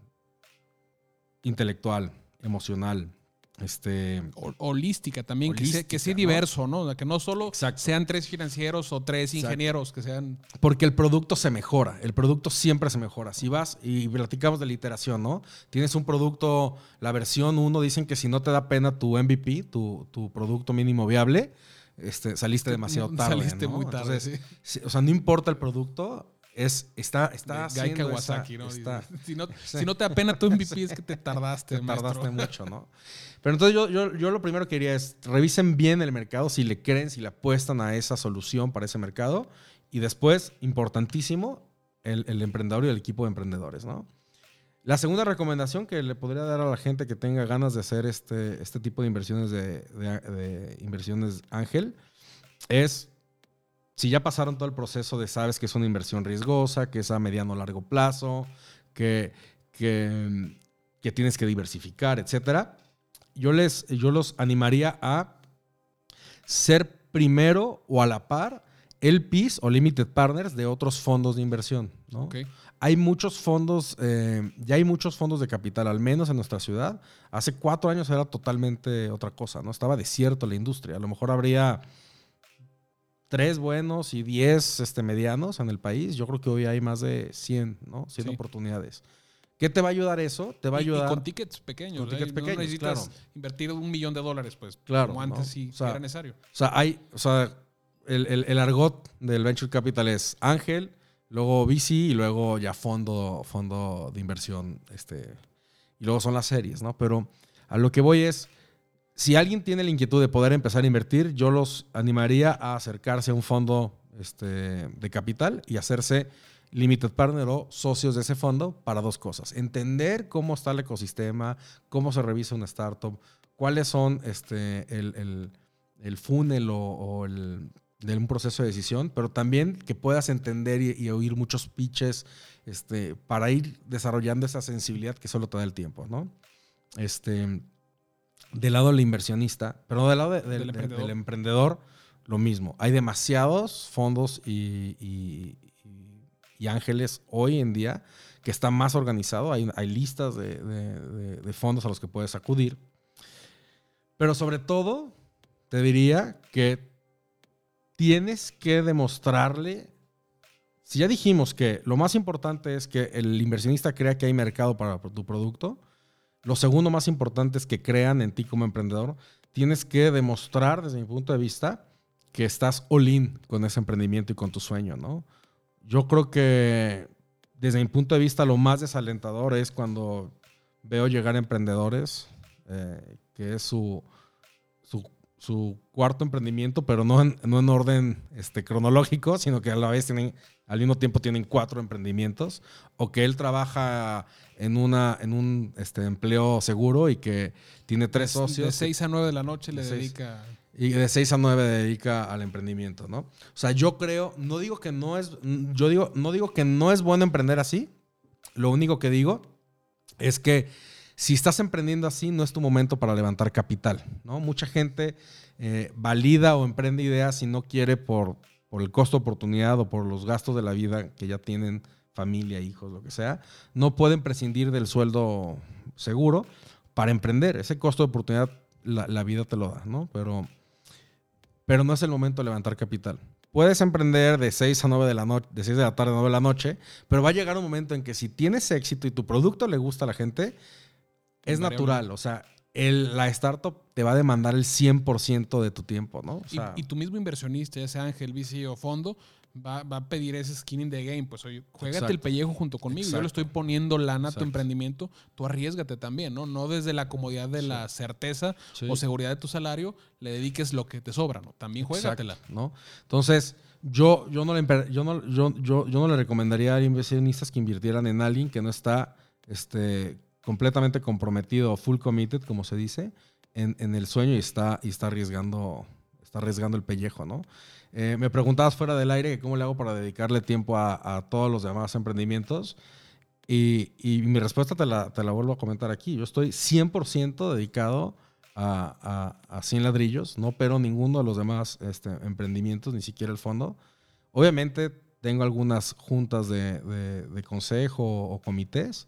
intelectual, emocional, este, holística también, que sea, que sea diverso, ¿no? Que no solo sean tres financieros o tres ingenieros, que sean... Porque el producto se mejora, el producto siempre se mejora. Si vas y platicamos de la iteración, ¿no? Tienes un producto, la versión 1, dicen que si no te da pena tu MVP, tu, tu producto mínimo viable, este, saliste demasiado tarde. Saliste muy tarde. O sea, no importa el producto, es, está, está Gai Kawasaki, ¿no? si, no, si, no, te apena tu MVP es que te tardaste, Te tardaste mucho, ¿no? Pero entonces yo, yo, yo, lo primero que diría es, revisen bien el mercado, si le creen, si le apuestan a esa solución para ese mercado. Y después, importantísimo, el, el emprendedor y el equipo de emprendedores, ¿no? La segunda recomendación que le podría dar a la gente que tenga ganas de hacer este, este tipo de inversiones de, de, de inversiones ángel es si ya pasaron todo el proceso de sabes que es una inversión riesgosa, que es a mediano o largo plazo, que, que, tienes que diversificar, etcétera, yo, les, yo los animaría a ser primero o a la par el PIS o Limited Partners de otros fondos de inversión. ¿no? Hay muchos fondos, eh, ya hay muchos fondos de capital, al menos en nuestra ciudad. Hace cuatro años era totalmente otra cosa, ¿no? Estaba desierto la industria. A lo mejor habría tres buenos y diez este, medianos en el país, yo creo que hoy hay más de 100, ¿no? 100 oportunidades. ¿Qué te va a ayudar eso? Te va a ayudar. Y, con tickets pequeños. Con tickets pequeños, necesitas invertir un millón de dólares, pues. Claro. Como antes sí era necesario. O sea, hay. O sea, el, el, argot del venture capital es ángel, luego VC y luego ya fondo, fondo de inversión. Este, y luego son las series, ¿no? Pero a lo que voy es si alguien tiene la inquietud de poder empezar a invertir, yo los animaría a acercarse a un fondo este, de capital y hacerse limited partner o socios de ese fondo para dos cosas. Entender cómo está el ecosistema, cómo se revisa una startup, cuáles son este, el, el, funnel o, el, de un proceso de decisión, pero también que puedas entender y, oír muchos pitches este, para ir desarrollando esa sensibilidad que solo te da el tiempo, ¿no? Este, del lado del inversionista, pero del lado del, emprendedor. lo mismo. Hay demasiados fondos y, ángeles hoy en día que está más organizado. Hay, hay listas de, fondos a los que puedes acudir. Pero sobre todo, te diría que tienes que demostrarle. Si ya dijimos que lo más importante es que el inversionista crea que hay mercado para tu producto, lo segundo más importante es que crean en ti como emprendedor. Tienes que demostrar, desde mi punto de vista, que estás all in con ese emprendimiento y con tu sueño, ¿no? Yo creo que desde mi punto de vista lo más desalentador es cuando veo llegar emprendedores, eh, que es su, su, cuarto emprendimiento, pero no en, no en orden este, cronológico, sino que a la vez tienen, al mismo tiempo tienen cuatro emprendimientos, o que él trabaja en, una, en un este, empleo seguro y que tiene tres socios. De 6 a 9 de la noche le dedica. y de 6 a 9 dedica al emprendimiento, ¿no? O sea, yo creo, no digo que no es, yo digo, no digo que no es bueno emprender así, Lo único que digo es que si estás emprendiendo así, no es tu momento para levantar capital. ¿no? Mucha gente eh, valida o emprende ideas y no quiere por, el costo de oportunidad o por los gastos de la vida que ya tienen familia, hijos, lo que sea, no pueden prescindir del sueldo seguro para emprender. Ese costo de oportunidad la, vida te lo da, ¿no? Pero, pero no es el momento de levantar capital. Puedes emprender de 6 a 9 de la noche, de 6 de la tarde a 9 de la noche, pero va a llegar un momento en que si tienes éxito y tu producto le gusta a la gente, es natural. O sea, el, la startup te va a demandar el 100% de tu tiempo, ¿no? y, tu mismo inversionista, ya sea Ángel, VC o fondo, va, a pedir ese skin in the game. Pues oye, juégate el pellejo junto conmigo. Yo le estoy poniendo lana a tu emprendimiento. Tú arriesgate también, ¿no? No desde la comodidad de la certeza o seguridad de tu salario le dediques lo que te sobra, ¿no? También juégatela. ¿no? Entonces, yo, yo, no le, yo, no, yo, yo, yo no le recomendaría a inversionistas que invirtieran en alguien que no está este, completamente comprometido, full committed, como se dice, en, en el sueño y está, y está arriesgando está arriesgando el pellejo, ¿no? Eh, me preguntabas fuera del aire cómo le hago para dedicarle tiempo a, todos los demás emprendimientos. Y, mi respuesta te la, te la, vuelvo a comentar aquí. Yo estoy 100% dedicado a, a, a 100 ladrillos, no pero ninguno de los demás este, emprendimientos, ni siquiera el fondo. Obviamente tengo algunas juntas de, de, de consejo o comités,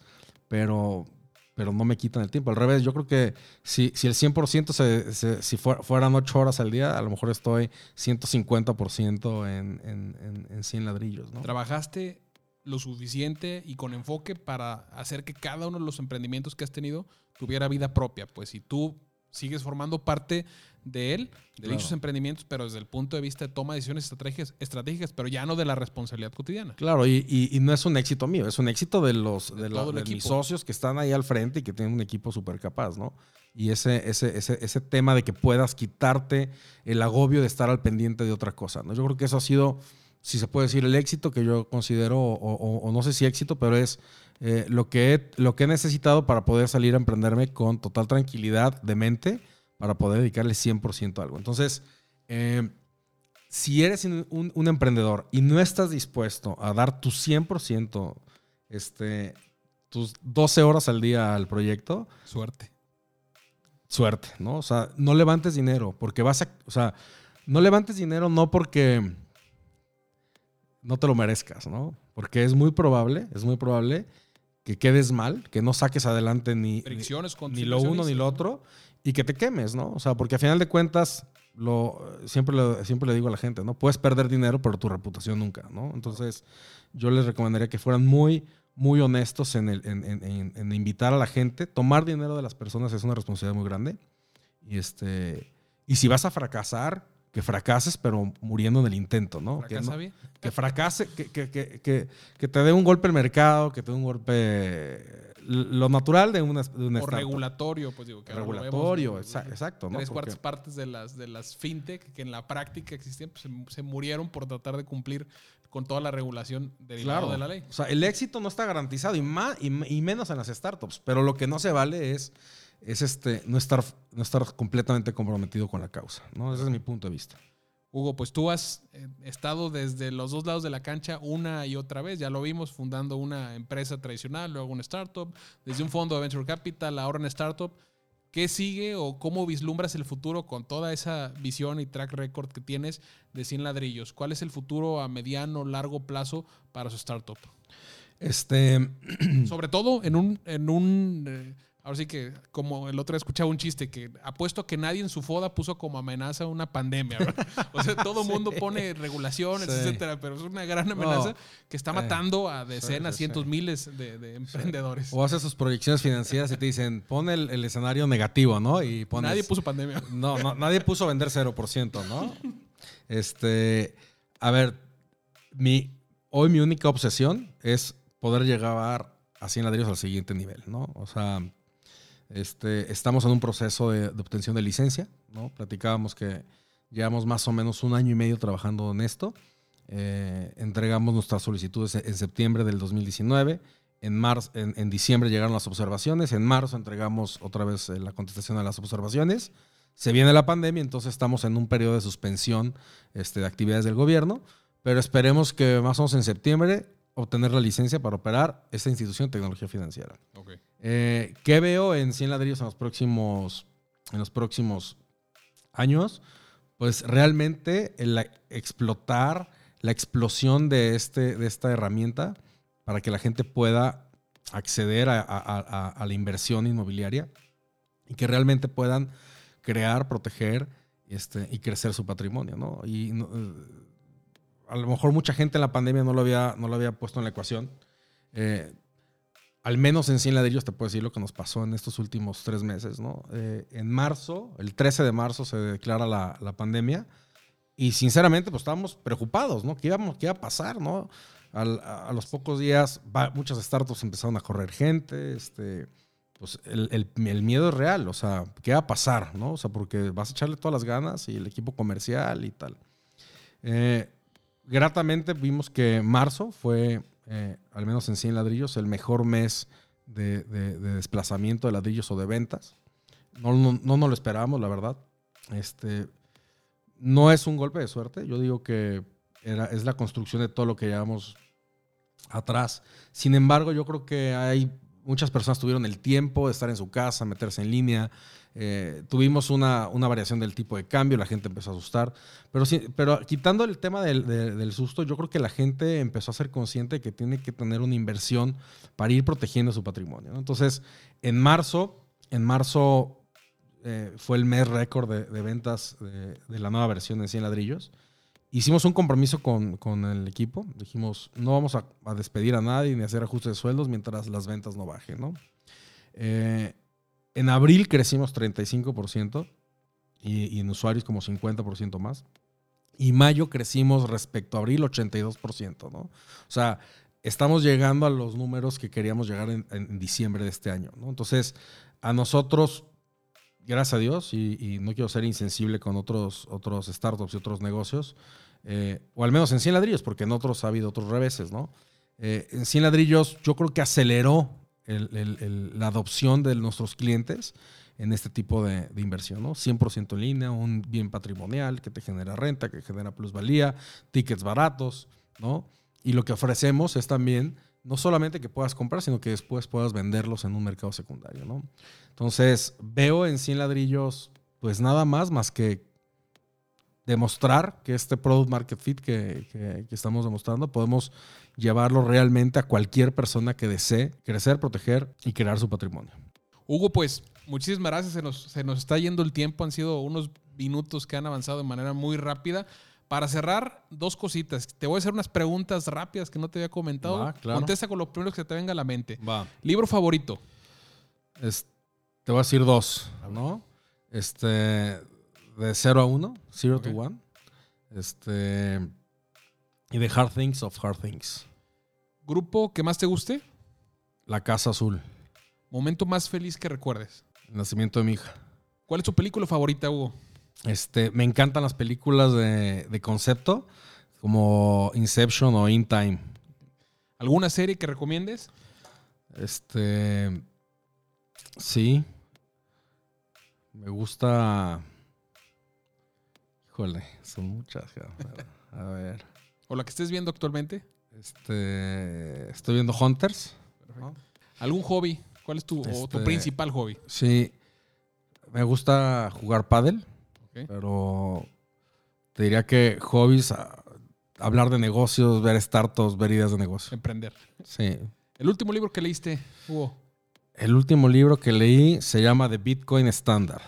pero pero no me quitan el tiempo. Al revés, yo creo que si, si el 100% se, si fueran 8 horas al día, a lo mejor estoy 150% en, en, en, 100 ladrillos. ¿no? ¿Trabajaste lo suficiente y con enfoque para hacer que cada uno de los emprendimientos que has tenido tuviera vida propia? Pues si tú sigues formando parte de él, de dichos emprendimientos, pero desde el punto de vista de toma de decisiones estratégicas, estratégicas pero ya no de la responsabilidad cotidiana. Claro, y, no es un éxito mío, es un éxito de los de, mis socios que están ahí al frente y que tienen un equipo súper capaz, ¿no? Y ese, ese, ese, ese tema de que puedas quitarte el agobio de estar al pendiente de otra cosa, ¿no? Yo creo que eso ha sido, si se puede decir, el éxito que yo considero, o, no sé si éxito, pero es eh, lo, que he, lo que he necesitado para poder salir a emprenderme con total tranquilidad de mente para poder dedicarle 100% a algo. Entonces, eh, si eres un, emprendedor y no estás dispuesto a dar tu 100%, este, tus 12 horas al día al proyecto, suerte. Suerte, ¿no? O sea, no levantes dinero porque vas a, o sea, no levantes dinero no porque no te lo merezcas, ¿no? Porque es muy probable, es muy probable que quedes mal, que no saques adelante ni, ni, lo uno ni lo otro y que te quemes, ¿no? O sea, porque a final de cuentas, lo, siempre, siempre le digo a la gente, ¿no? Puedes perder dinero, pero tu reputación nunca, ¿no? Entonces, yo les recomendaría que fueran muy, muy honestos en, el, en, invitar a la gente. Tomar dinero de las personas es una responsabilidad muy grande. Y, este, y si vas a fracasar, que fracases, pero muriendo en el intento, ¿no? Que, bien? que fracase, que, que, que, que, te dé un golpe el mercado, que te dé un golpe lo natural de una, de o regulatorio, pues digo. Que regulatorio, exacto. ¿no? Tres cuartas partes de las, de las fintech que en la práctica existían, pues se, murieron por tratar de cumplir con toda la regulación derivada de la ley. O sea, el éxito no está garantizado y, más, y, menos en las startups, pero lo que no se vale es, es este, no, estar, no estar completamente comprometido con la causa. ¿no? Ese es mi punto de vista. Hugo, pues tú has eh, estado desde los dos lados de la cancha una y otra vez, ya lo vimos, fundando una empresa tradicional, luego una startup, desde un fondo de Venture Capital, ahora una startup. ¿Qué sigue o cómo vislumbras el futuro con toda esa visión y track record que tienes de 100 ladrillos? ¿Cuál es el futuro a mediano, largo plazo para su startup? Este... Sobre todo en un, en un eh, Ahora sí que, como el otro día escuchaba un chiste, que apuesto que nadie en su foda puso como amenaza una pandemia. O sea, todo el mundo pone regulaciones, etcétera, pero es una gran amenaza que está matando a decenas, cientos, miles de, emprendedores. O haces sus proyecciones financieras y te dicen, pon el, escenario negativo, ¿no? Y nadie puso pandemia. No, no, nadie puso vender 0%, ¿no? Este, a ver, mi, hoy mi única obsesión es poder llegar a 100 ladrillos al siguiente nivel, ¿no? O sea este, estamos en un proceso de, obtención de licencia, ¿no? Platicábamos que llevamos más o menos un año y medio trabajando en esto. Eh, entregamos nuestras solicitudes en septiembre del 2019. En, marzo, diciembre llegaron las observaciones. En marzo entregamos otra vez eh, la contestación a las observaciones. Se viene la pandemia, entonces estamos en un periodo de suspensión este, de actividades del gobierno. Pero esperemos que más o menos en septiembre obtener la licencia para operar esta institución de tecnología financiera. Eh, ¿Qué veo en 100 ladrillos en los próximos, en los próximos años? Pues realmente el explotar la explosión de, este, de esta herramienta para que la gente pueda acceder a, a- a- a la inversión inmobiliaria y que realmente puedan crear, proteger este, y crecer su patrimonio. ¿no? Y no- eh, a lo mejor mucha gente en la pandemia no lo había, no lo había puesto en la ecuación. Eh, al menos en 100 ladrillos te puedo decir lo que nos pasó en estos últimos tres meses. ¿no? Eh, en marzo, el 13 de marzo se declara la, la pandemia y sinceramente pues estábamos preocupados, ¿no? ¿Qué, iba a pasar? ¿no? A, los pocos días muchas startups empezaron a correr gente, este, pues el, el- el miedo es real, o sea, ¿qué va a pasar? ¿no? O sea, porque vas a echarle todas las ganas y el equipo comercial y tal. Eh, gratamente vimos que marzo fue, eh, al menos en 100 ladrillos, el mejor mes de, de- de desplazamiento de ladrillos o de ventas. No nos lo esperábamos, la verdad. Este, no es un golpe de suerte. Yo digo que era, es la construcción de todo lo que llevamos atrás. Sin embargo, yo creo que hay muchas personas tuvieron el tiempo de estar en su casa, meterse en línea. Eh, tuvimos una, una variación del tipo de cambio, la gente empezó a asustar. Pero, quitando el tema del, de- del susto, yo creo que la gente empezó a ser consciente de que tiene que tener una inversión para ir protegiendo su patrimonio. Entonces, en marzo, en marzo eh, fue el mes récord de, ventas de, de la nueva versión de 100 ladrillos. Hicimos un compromiso con, con el equipo. Dijimos, no vamos a, a despedir a nadie ni hacer ajustes de sueldos mientras las ventas no bajen. ¿no? Eh, en abril crecimos 35% y, y en usuarios como 50% más. Y mayo crecimos respecto a abril 82%. ¿no? O sea, estamos llegando a los números que queríamos llegar en, en diciembre de este año. ¿no? Entonces, a nosotros gracias a Dios, y, no quiero ser insensible con otros, otros startups y otros negocios, eh, o al menos en 100 ladrillos, porque en otros ha habido otros reveses, ¿no? Eh, en 100 ladrillos yo creo que aceleró el- el- el- la adopción de nuestros clientes en este tipo de, de inversión, ¿no? 100% en línea, un bien patrimonial que te genera renta, que genera plusvalía, tickets baratos, ¿no? Y lo que ofrecemos es también no solamente que puedas comprar, sino que después puedas venderlos en un mercado secundario, ¿no? Entonces, veo en 100 ladrillos, pues nada más más que demostrar que este product market fit que, que- estamos demostrando, podemos llevarlo realmente a cualquier persona que desee crecer, proteger y crear su patrimonio. Hugo, pues muchísimas gracias. Se nos, se nos está yendo el tiempo. Han sido unos minutos que han avanzado de manera muy rápida. Para cerrar, dos cositas. Te voy a hacer unas preguntas rápidas que no te había comentado. Va, claro. Contesta con lo primero que se te venga a la mente. Va. Libro favorito. Es- te voy a decir dos, ¿no? Este, de 0 a 1, 0 Ok. to 1. Este, y de Hard Things of Hard Things. Grupo que más te guste. La Casa Azul, Momento más feliz que recuerdes. el nacimiento de mi hija. ¿Cuál es tu película favorita, Hugo? Este, me encantan las películas de, de concepto, como Inception o In Time. ¿Alguna serie que recomiendes? Este, sí. Me gusta. Híjole, son muchas. A ver. ¿O la que estés viendo actualmente? Este, estoy viendo Hunters. ¿Algún hobby? ¿Cuál es tu, o tu Este- principal hobby? Sí. Me gusta jugar pádel, Pero te diría que hobbies, a- hablar de negocios, ver startups, ver ideas de negocio. Emprender. Sí. El último libro que leíste, Hugo. El último libro que leí se llama The Bitcoin Standard.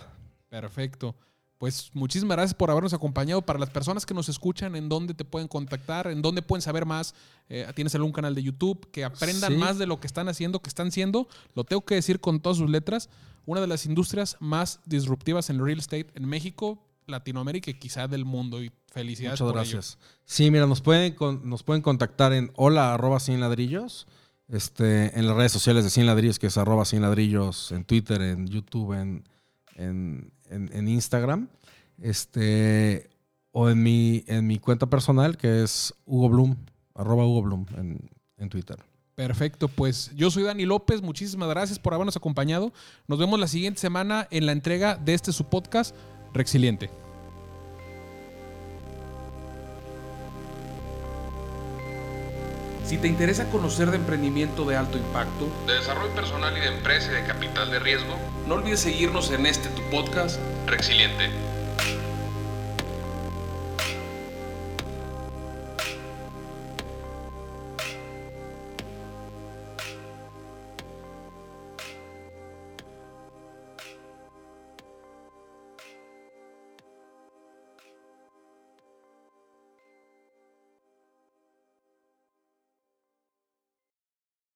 Perfecto. Pues muchísimas gracias por habernos acompañado. Para las personas que nos escuchan, ¿en dónde te pueden contactar? ¿En dónde pueden saber más? Eh, ¿Tienes algún canal de YouTube? Que aprendan Sí. más de lo que están haciendo, que están siendo. Lo tengo que decir con todas sus letras. Una de las industrias más disruptivas en real estate en México, Latinoamérica y quizá del mundo. Y felicidades Muchas por ello. gracias. Sí, mira, nos pueden, con- nos pueden contactar en hola arroba 100 ladrillos, este, en las redes sociales de 100 ladrillos, que es arroba 100 ladrillos, en Twitter, en YouTube, en, en, en- Instagram, este, o en mi, en mi cuenta personal, que es Hugo Bloom, arroba Hugo Bloom en, en Twitter. Perfecto, pues yo soy Dani López, muchísimas gracias por habernos acompañado. Nos vemos la siguiente semana en la entrega de este su podcast, Rexiliente. Si te interesa conocer de emprendimiento de alto impacto, de desarrollo personal y de empresa y de capital de riesgo, no olvides seguirnos en este tu podcast, Rexiliente.